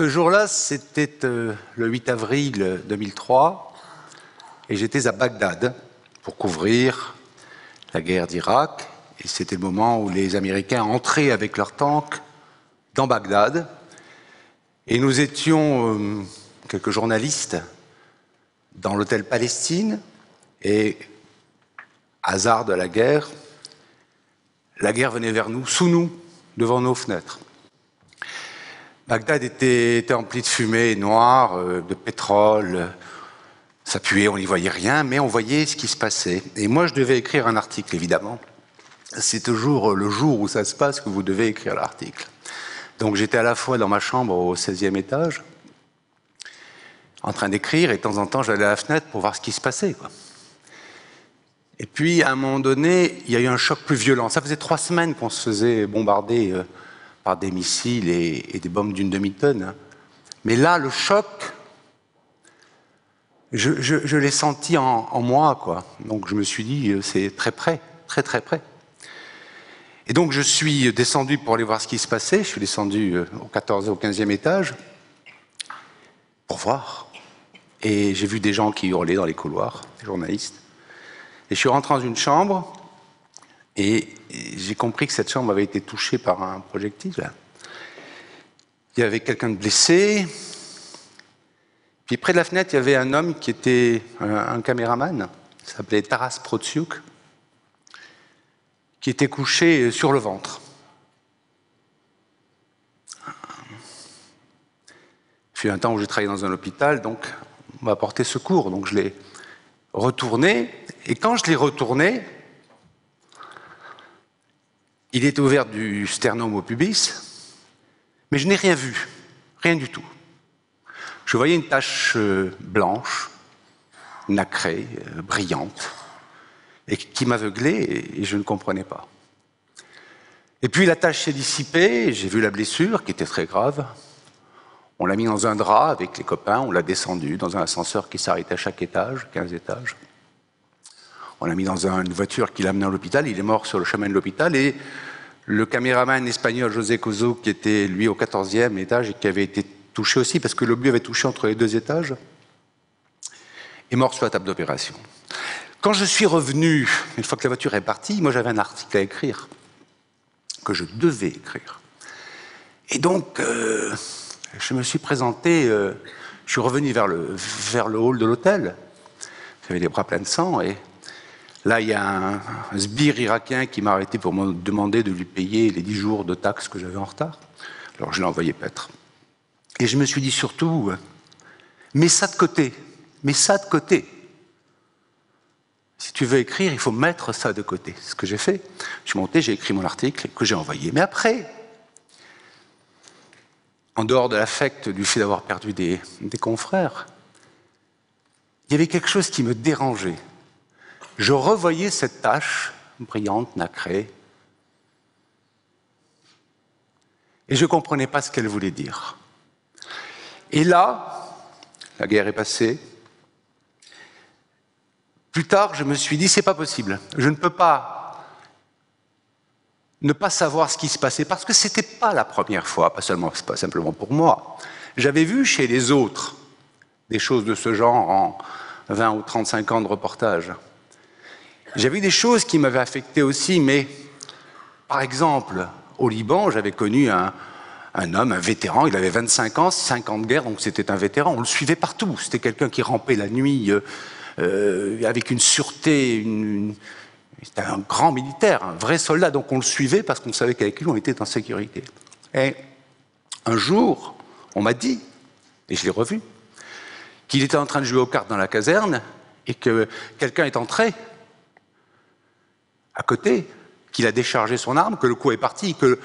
Ce jour-là, c'était euh, le 8 avril 2003, et j'étais à Bagdad pour couvrir la guerre d'Irak. Et c'était le moment où les Américains entraient avec leurs tanks dans Bagdad. Et nous étions euh, quelques journalistes dans l'hôtel Palestine. Et hasard de la guerre, la guerre venait vers nous, sous nous, devant nos fenêtres. Bagdad était, était empli de fumée noire, euh, de pétrole, ça puait, on n'y voyait rien, mais on voyait ce qui se passait. Et moi, je devais écrire un article, évidemment. C'est toujours le jour où ça se passe que vous devez écrire l'article. Donc j'étais à la fois dans ma chambre au 16e étage, en train d'écrire, et de temps en temps, j'allais à la fenêtre pour voir ce qui se passait. Et puis, à un moment donné, il y a eu un choc plus violent. Ça faisait trois semaines qu'on se faisait bombarder euh, par des missiles et, des bombes d'une demi-tonne. Hein. Mais là, le choc, je, l'ai senti en, moi, quoi. Donc je me suis dit, euh, c'est très près, très très près. Et donc je suis descendu pour aller voir ce qui se passait. Je suis descendu euh, au 14 et au 15e étage pour voir. Et j'ai vu des gens qui hurlaient dans les couloirs, des journalistes. Et je suis rentré dans une chambre et j'ai compris que cette chambre avait été touchée par un projectile. Il y avait quelqu'un de blessé, puis près de la fenêtre, il y avait un homme qui était un, caméraman, il s'appelait Taras Protsyuk, qui était couché sur le ventre. Puis un temps où j'ai travaillé dans un hôpital, donc on m'a apporté secours, donc je l'ai retourné, et quand je l'ai retourné, il était ouvert du sternum au pubis, mais je n'ai rien vu, rien du tout je voyais une tache euh, blanche, nacrée, euh, brillante, et qui m'aveuglait et je ne comprenais pas. Et puis la tache s'est dissipée, j'ai vu la blessure qui était très grave. On l'a mis dans un drap avec les copains, on l'a descendu dans un ascenseur qui s'arrêtait à chaque étage, 15 étages. On l'a mis dans une voiture qui l'a amené à l'hôpital, il est mort sur le chemin de l'hôpital et le caméraman espagnol José Cozo, qui était lui au 14e étage et qui avait été touché aussi, parce que l'obus avait touché entre les deux étages, est mort sur la table d'opération. Quand je suis revenu, une fois que la voiture est partie, moi j'avais un article à écrire, que je devais écrire. Et donc, euh, je me suis présenté, euh, je suis revenu vers le, vers le hall de l'hôtel, j'avais les bras pleins de sang, et là, il y a un, sbire irakien qui m'a arrêté pour me demander de lui payer les dix jours de taxes que j'avais en retard. Alors je l'ai envoyé paître. Et je me suis dit surtout, mets ça de côté, mets ça de côté. Si tu veux écrire, il faut mettre ça de côté. C'est ce que j'ai fait. Je suis monté, j'ai écrit mon article que j'ai envoyé. Mais après, en dehors de l'affect du fait d'avoir perdu des confrères, il y avait quelque chose qui me dérangeait. Je revoyais cette tâche brillante, nacrée, et je ne comprenais pas ce qu'elle voulait dire. Et là, la guerre est passée. Plus tard, je me suis dit, c'est pas possible. Je ne peux pas ne pas savoir ce qui se passait parce que c'était pas la première fois, pas seulement, pas simplement pour moi. J'avais vu chez les autres des choses de ce genre en 20 ou 35 ans de reportage. J'avais des choses qui m'avaient affecté aussi, mais par exemple, au Liban, j'avais connu un, homme, un vétéran, il avait 25 ans, 5 ans de guerre, donc c'était un vétéran, on le suivait partout. C'était quelqu'un qui rampait la nuit euh, euh, avec une sûreté, c'était un grand militaire, un vrai soldat, donc on le suivait parce qu'on savait qu'avec lui on était en sécurité. Et un jour, on m'a dit, et je l'ai revu, qu'il était en train de jouer aux cartes dans la caserne et que quelqu'un est entré à côté, qu'il a déchargé son arme, que le coup est parti, que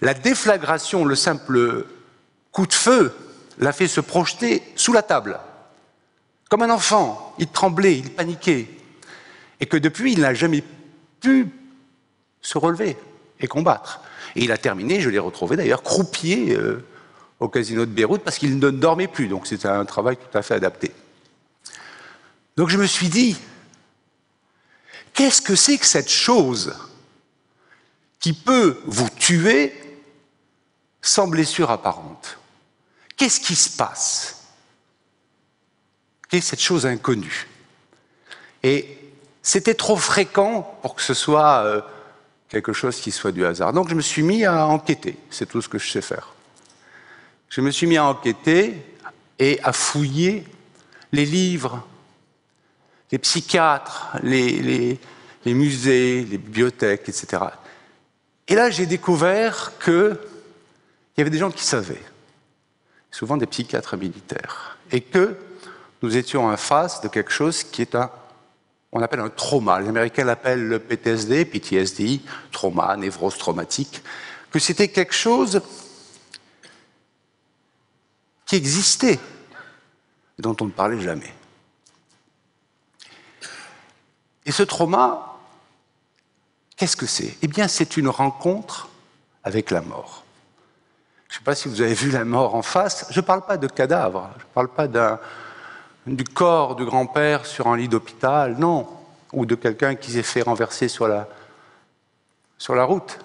la déflagration, le simple coup de feu, l'a fait se projeter sous la table. Comme un enfant, il tremblait, il paniquait. Et que depuis, il n'a jamais pu se relever et combattre. Et il a terminé, je l'ai retrouvé d'ailleurs, croupier euh, au casino de Beyrouth parce qu'il ne dormait plus. Donc c'était un travail tout à fait adapté. Donc je me suis dit, qu'est-ce que c'est que cette chose qui peut vous tuer sans blessure apparente? Qu'est-ce qui se passe? Quelle est cette chose inconnue? Et c'était trop fréquent pour que ce soit euh, quelque chose qui soit du hasard. Donc je me suis mis à enquêter, c'est tout ce que je sais faire. Je me suis mis à enquêter et à fouiller les livres, les psychiatres, les, musées, les bibliothèques, etc. Et là, j'ai découvert qu'il y avait des gens qui savaient, souvent des psychiatres militaires, et que nous étions en face de quelque chose qui est un, on appelle un trauma. Les Américains l'appellent le PTSD, PTSD, trauma, névrose traumatique, que c'était quelque chose qui existait, dont on ne parlait jamais. Et ce trauma, Qu'est-ce que c'est? Eh bien, c'est une rencontre avec la mort. Je ne sais pas si vous avez vu la mort en face. Je ne parle pas de cadavre, je ne parle pas du corps du grand-père sur un lit d'hôpital, non, ou de quelqu'un qui s'est fait renverser sur la, sur la route.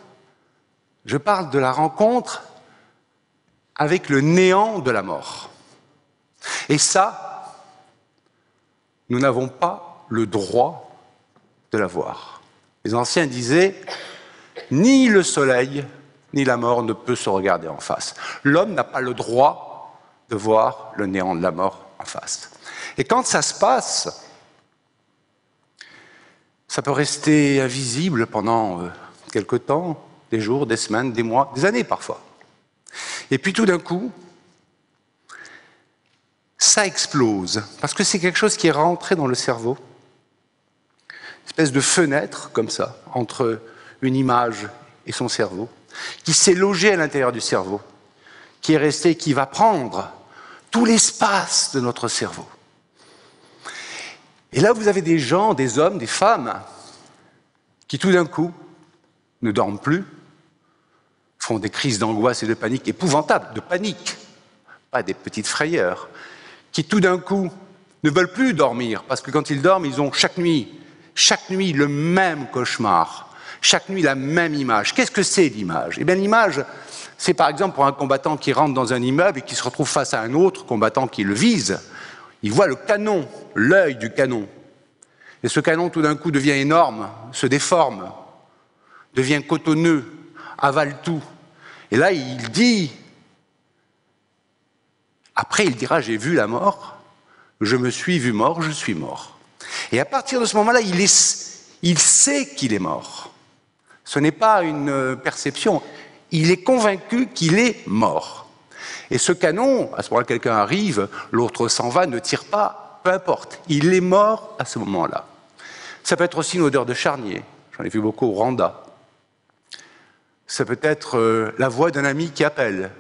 Je parle de la rencontre avec le néant de la mort. Et ça, nous n'avons pas le droit de la voir. Les anciens disaient, ni le soleil, ni la mort ne peut se regarder en face. L'homme n'a pas le droit de voir le néant de la mort en face. Et quand ça se passe, ça peut rester invisible pendant euh, quelque temps, des jours, des semaines, des mois, des années parfois. Et puis tout d'un coup, ça explose, parce que c'est quelque chose qui est rentré dans le cerveau espèce de fenêtre, comme ça, entre une image et son cerveau, qui s'est logé à l'intérieur du cerveau, qui est resté, qui va prendre tout l'espace de notre cerveau. Et là, vous avez des gens, des hommes, des femmes, qui tout d'un coup ne dorment plus, font des crises d'angoisse et de panique épouvantables, de panique, pas des petites frayeurs, qui tout d'un coup ne veulent plus dormir, parce que quand ils dorment, ils ont chaque nuit chaque nuit le même cauchemar, chaque nuit la même image. Qu'est-ce que c'est l'image? Eh bien l'image, c'est par exemple pour un combattant qui rentre dans un immeuble et qui se retrouve face à un autre combattant qui le vise. Il voit le canon, l'œil du canon. Et ce canon tout d'un coup devient énorme, se déforme, devient cotonneux, avale tout. Et là, il dit, après il dira, j'ai vu la mort, je me suis vu mort, je suis mort. Et à partir de ce moment-là, il, sait qu'il est mort. Ce n'est pas une euh, perception. Il est convaincu qu'il est mort. Et ce canon, à ce moment-là, quelqu'un arrive, l'autre s'en va, ne tire pas, peu importe. Il est mort à ce moment-là. Ça peut être aussi une odeur de charnier. J'en ai vu beaucoup au Rwanda. Ça peut être euh, la voix d'un ami qui appelle,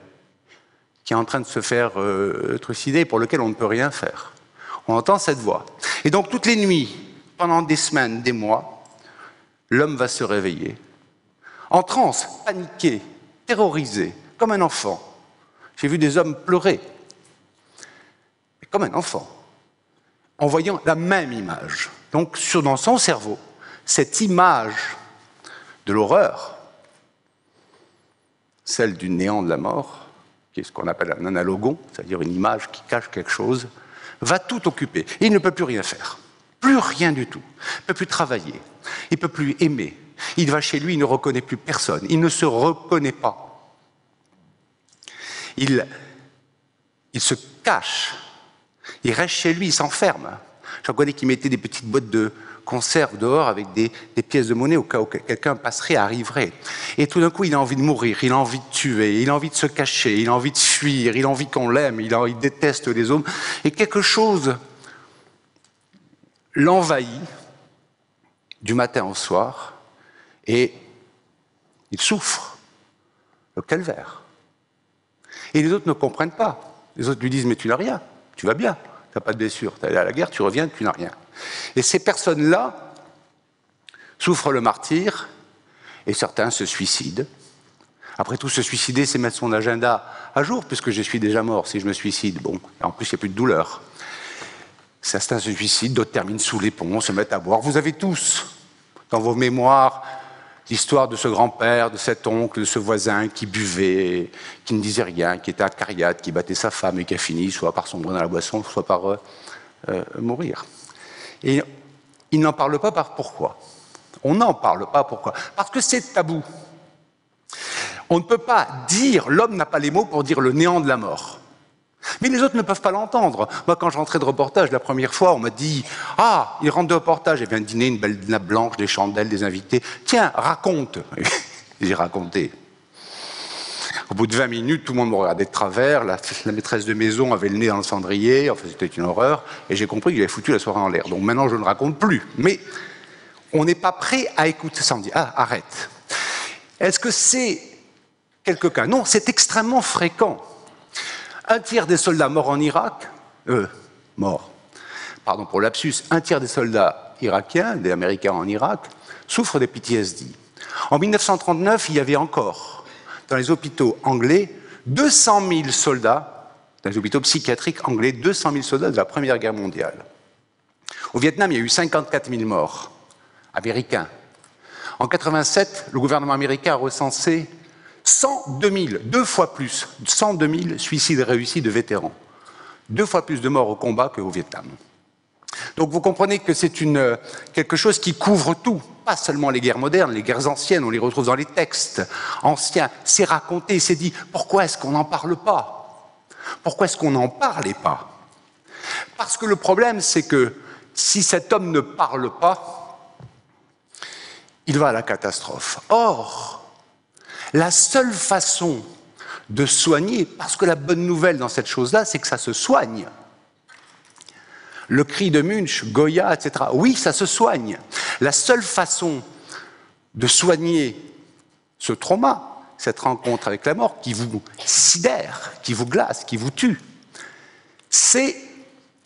qui est en train de se faire euh, trucider, pour lequel on ne peut rien faire. On entend cette voix. Et donc toutes les nuits, pendant des semaines, des mois, l'homme va se réveiller, en transe, paniqué, terrorisé, comme un enfant. J'ai vu des hommes pleurer, comme un enfant, en voyant la même image. Donc dans son cerveau, cette image de l'horreur, celle du néant de la mort, qui est ce qu'on appelle un analogon, c'est-à-dire une image qui cache quelque chose, va tout occuper. il ne peut plus rien faire. Plus rien du tout. Il ne peut plus travailler. Il ne peut plus aimer. Il va chez lui, il ne reconnaît plus personne. Il ne se reconnaît pas. Il, il se cache. Il reste chez lui, il s'enferme. J'en connais qui mettaient des petites boîtes de conserve dehors avec des, pièces de monnaie au cas où quelqu'un passerait, arriverait. Et tout d'un coup, il a envie de mourir, il a envie de tuer, il a envie de se cacher, il a envie de fuir, il a envie qu'on l'aime, il, il déteste les hommes. Et quelque chose l'envahit du matin au soir et il souffre le calvaire. Et les autres ne comprennent pas. Les autres lui disent Mais tu n'as rien, tu vas bien, tu n'as pas de blessure, tu es allé à la guerre, tu reviens, tu n'as rien. Et ces personnes-là souffrent le martyr et certains se suicident. Après tout, se suicider, c'est mettre son agenda à jour, puisque je suis déjà mort si je me suicide. Bon, en plus, il n'y a plus de douleur. Certains se suicident, d'autres terminent sous les ponts, se mettent à boire. Vous avez tous, dans vos mémoires, L'histoire de ce grand-père, de cet oncle, de ce voisin qui buvait, qui ne disait rien, qui était acariate, qui battait sa femme et qui a fini soit par sombrer dans la boisson, soit par euh, euh, mourir. Et il n'en parle pas par pourquoi. On n'en parle pas pourquoi. Parce que c'est tabou. On ne peut pas dire, l'homme n'a pas les mots pour dire le néant de la mort. Mais les autres ne peuvent pas l'entendre. Moi, quand je rentrais de reportage la première fois, on m'a dit Ah, il rentre de reportage, il vient dîner, une belle nappe blanche, des chandelles, des invités. Tiens, raconte. J'ai raconté. Au bout de 20 minutes, tout le monde me regardait de travers. La, maîtresse de maison avait le nez dans le cendrier. Enfin, c'était une horreur. Et j'ai compris qu'il avait foutu la soirée en l'air. Donc maintenant, je ne raconte plus. Mais on n'est pas prêt à écouter dit Ah, arrête. Est-ce que c'est quelques cas? Non, c'est extrêmement fréquent. Un tiers des soldats morts en Irak, euh, morts, pardon pour l'absus, un tiers des soldats irakiens, des Américains en Irak, souffrent des PTSD. En 1939, il y avait encore, dans les hôpitaux anglais, 200 000 soldats, dans les hôpitaux psychiatriques anglais, 200 000 soldats de la Première Guerre mondiale. Au Vietnam, il y a eu 54 000 morts américains. En 87, le gouvernement américain a recensé 102 000, deux fois plus, 102 000 suicides réussis de vétérans. Deux fois plus de morts au combat qu'au Vietnam. Donc vous comprenez que c'est quelque chose qui couvre tout, pas seulement les guerres modernes, les guerres anciennes, on les retrouve dans les textes anciens, c'est raconté, c'est dit, pourquoi est-ce qu'on n'en parle pas? Pourquoi est-ce qu'on n'en parlait pas? Parce que le problème, c'est que si cet homme ne parle pas, il va à la catastrophe. Or, la seule façon de soigner, parce que la bonne nouvelle dans cette chose-là, c'est que ça se soigne. Le cri de Munch, Goya, etc. Oui, ça se soigne. La seule façon de soigner ce trauma, cette rencontre avec la mort qui vous sidère, qui vous glace, qui vous tue, c'est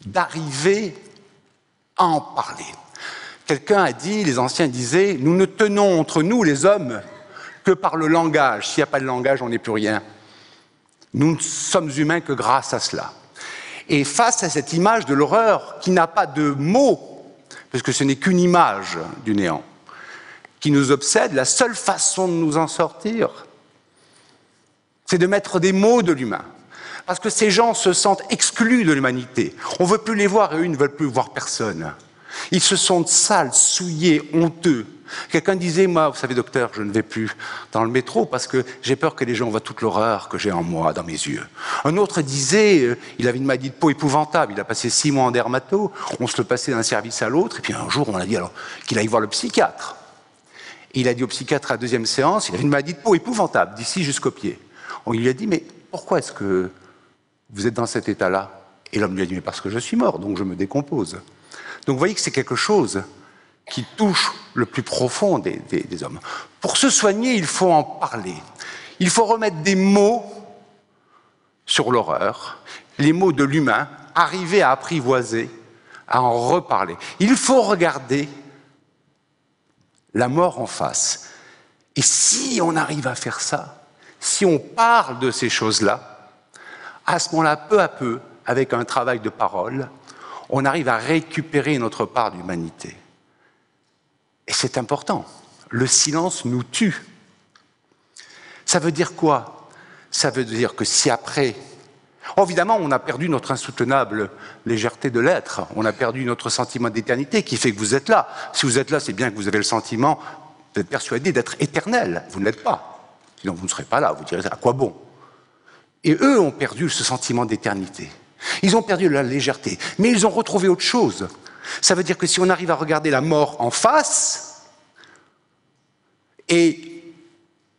d'arriver à en parler. Quelqu'un a dit, les anciens disaient, nous ne tenons entre nous, les hommes, que par le langage. S'il n'y a pas de langage, on n'est plus rien. Nous ne sommes humains que grâce à cela. Et face à cette image de l'horreur qui n'a pas de mots, parce que ce n'est qu'une image du néant, qui nous obsède, la seule façon de nous en sortir, c'est de mettre des mots de l'humain. Parce que ces gens se sentent exclus de l'humanité. On ne veut plus les voir et eux, ne veulent plus voir personne. Ils se sentent sales, souillés, honteux. Quelqu'un disait, moi, vous savez, docteur, je ne vais plus dans le métro parce que j'ai peur que les gens voient toute l'horreur que j'ai en moi, dans mes yeux. Un autre disait, euh, il avait une maladie de peau épouvantable, il a passé six mois en dermato, on se le passait d'un service à l'autre, et puis un jour, on a dit alors qu'il aille voir le psychiatre. Il a dit au psychiatre à la deuxième séance, il avait une maladie de peau épouvantable, d'ici jusqu'au pied. On lui a dit, mais pourquoi est-ce que vous êtes dans cet état-là? Et l'homme lui a dit, mais parce que je suis mort, donc je me décompose. Donc vous voyez que c'est quelque chose qui touche le plus profond des, hommes. Pour se soigner, il faut en parler. Il faut remettre des mots sur l'horreur, les mots de l'humain, arriver à apprivoiser, à en reparler. Il faut regarder la mort en face. Et si on arrive à faire ça, si on parle de ces choses-là, à ce moment-là, peu à peu, avec un travail de parole, on arrive à récupérer notre part d'humanité. Et c'est important. Le silence nous tue. Ça veut dire quoi? Ça veut dire que si après... Oh, évidemment, on a perdu notre insoutenable légèreté de l'être, on a perdu notre sentiment d'éternité qui fait que vous êtes là. Si vous êtes là, c'est bien que vous avez le sentiment d'être persuadé d'être éternel. Vous ne l'êtes pas. Sinon, vous ne serez pas là. Vous direz à quoi bon? Et eux ont perdu ce sentiment d'éternité. Ils ont perdu la légèreté, mais ils ont retrouvé autre chose. Ça veut dire que si on arrive à regarder la mort en face et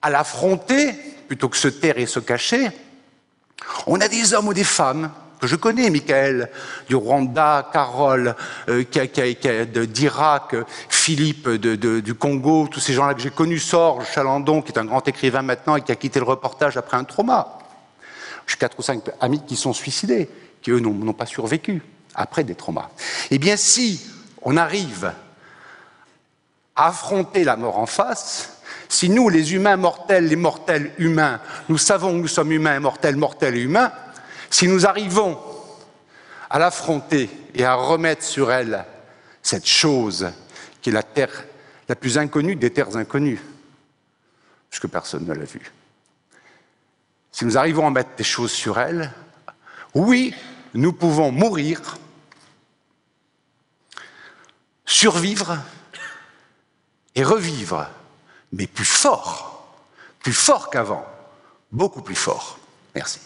à l'affronter, plutôt que se taire et se cacher, on a des hommes ou des femmes que je connais, Michael du Rwanda, Carole d'Irak, Philippe du Congo, tous ces gens-là que j'ai connus, Sorge Chalandon, qui est un grand écrivain maintenant et qui a quitté le reportage après un trauma. J'ai quatre ou cinq amis qui sont suicidés, qui eux n'ont pas survécu après des traumas. Eh bien, si on arrive à affronter la mort en face, si nous, les humains mortels, les mortels humains, nous savons que nous sommes humains, mortels, mortels humains, si nous arrivons à l'affronter et à remettre sur elle cette chose qui est la terre la plus inconnue des terres inconnues, puisque personne ne l'a vue. Si nous arrivons à mettre des choses sur elle, oui, nous pouvons mourir, survivre et revivre, mais plus fort, plus fort qu'avant, beaucoup plus fort. Merci.